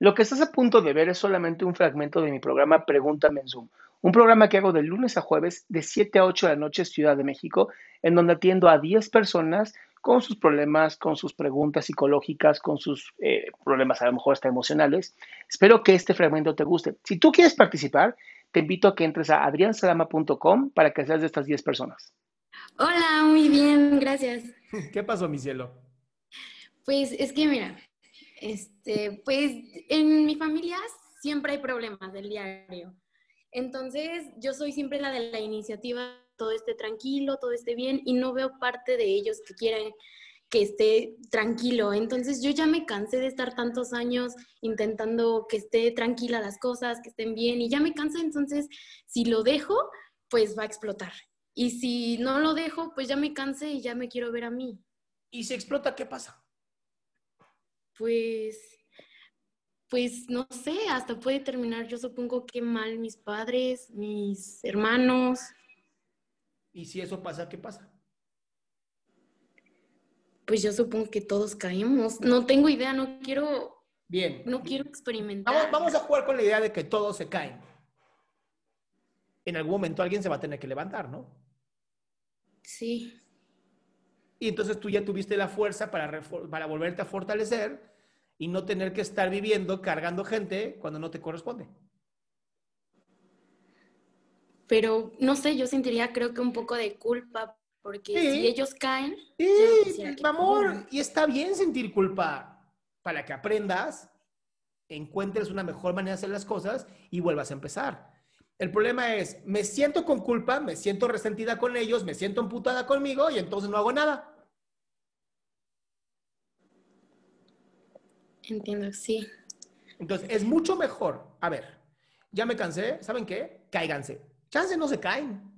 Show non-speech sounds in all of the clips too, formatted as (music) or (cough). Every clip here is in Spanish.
Lo que estás a punto de ver es solamente un fragmento de mi programa Pregúntame en Zoom, un programa que hago de lunes a jueves de 7 a 8 de la noche Ciudad de México, en donde atiendo a 10 personas con sus problemas, con sus preguntas psicológicas, con sus eh, problemas a lo mejor hasta emocionales. Espero que este fragmento te guste. Si tú quieres participar, te invito a que entres a adriansalama.com para que seas de estas 10 personas. Hola, muy bien, gracias. (laughs) ¿Qué pasó, mi cielo? Pues es que mira, este, pues en mi familia siempre hay problemas del diario. Entonces, yo soy siempre la de la iniciativa, todo esté tranquilo, todo esté bien, y no veo parte de ellos que quieran que esté tranquilo. Entonces, yo ya me cansé de estar tantos años intentando que esté tranquila las cosas, que estén bien, y ya me cansé. Entonces, si lo dejo, pues va a explotar. Y si no lo dejo, pues ya me cansé y ya me quiero ver a mí. ¿Y si explota, qué pasa? Pues pues no sé, hasta puede terminar, yo supongo que mal mis padres, mis hermanos. ¿Y si eso pasa, qué pasa? Pues yo supongo que todos caemos. No tengo idea, no quiero. Bien. No quiero experimentar. Vamos, vamos a jugar con la idea de que todos se caen. En algún momento alguien se va a tener que levantar, ¿no? Sí. Y entonces tú ya tuviste la fuerza para, para volverte a fortalecer y no tener que estar viviendo cargando gente cuando no te corresponde. Pero no sé, yo sentiría creo que un poco de culpa porque si ellos caen, sí, amor, y está bien sentir culpa para que aprendas, encuentres una mejor manera de hacer las cosas y vuelvas a empezar. El problema es, me siento con culpa, me siento resentida con ellos, me siento emputada conmigo y entonces no hago nada. Entiendo, sí. Entonces, es mucho mejor. A ver, ya me cansé, ¿saben qué? Cáiganse. Chance no se caen.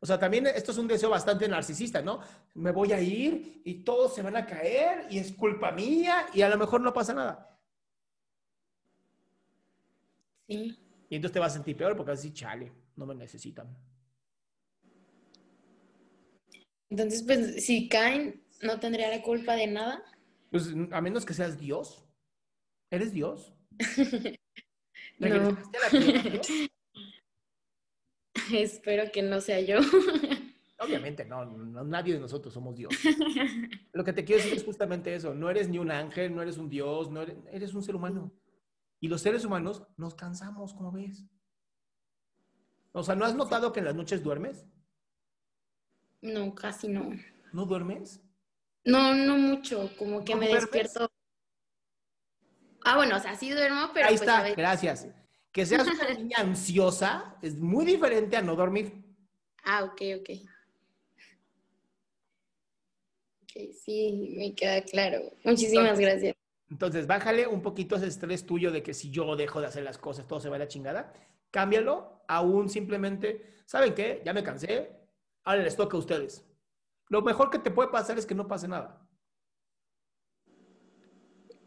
O sea, también esto es un deseo bastante narcisista, ¿no? Me voy a ir y todos se van a caer y es culpa mía y a lo mejor no pasa nada. Sí. Y entonces te vas a sentir peor porque así, chale, no me necesitan. Entonces, pues, si caen, no tendría la culpa de nada. Pues, a menos que seas Dios. ¿Eres Dios? (laughs) no. (laughs) Espero que no sea yo. (laughs) Obviamente, no, nadie de nosotros somos Dios. Lo que te quiero decir es justamente eso. No eres ni un ángel, no eres un Dios, no eres, eres un ser humano. Y los seres humanos nos cansamos, como ves. O sea, ¿no has notado que en las noches duermes? No, casi no. ¿No duermes? No, no mucho. Como que me despierto Ah, bueno, o sea, sí duermo, pero. Ahí pues, está, gracias. Que seas una (laughs) niña ansiosa es muy diferente a no dormir. Ah, ok, ok. Ok, sí, me queda claro. Muchísimas gracias. Entonces, bájale un poquito ese estrés tuyo de que si yo dejo de hacer las cosas, todo se va a la chingada. Cámbialo a un simplemente, ¿saben qué? Ya me cansé, ahora les toca a ustedes. Lo mejor que te puede pasar es que no pase nada.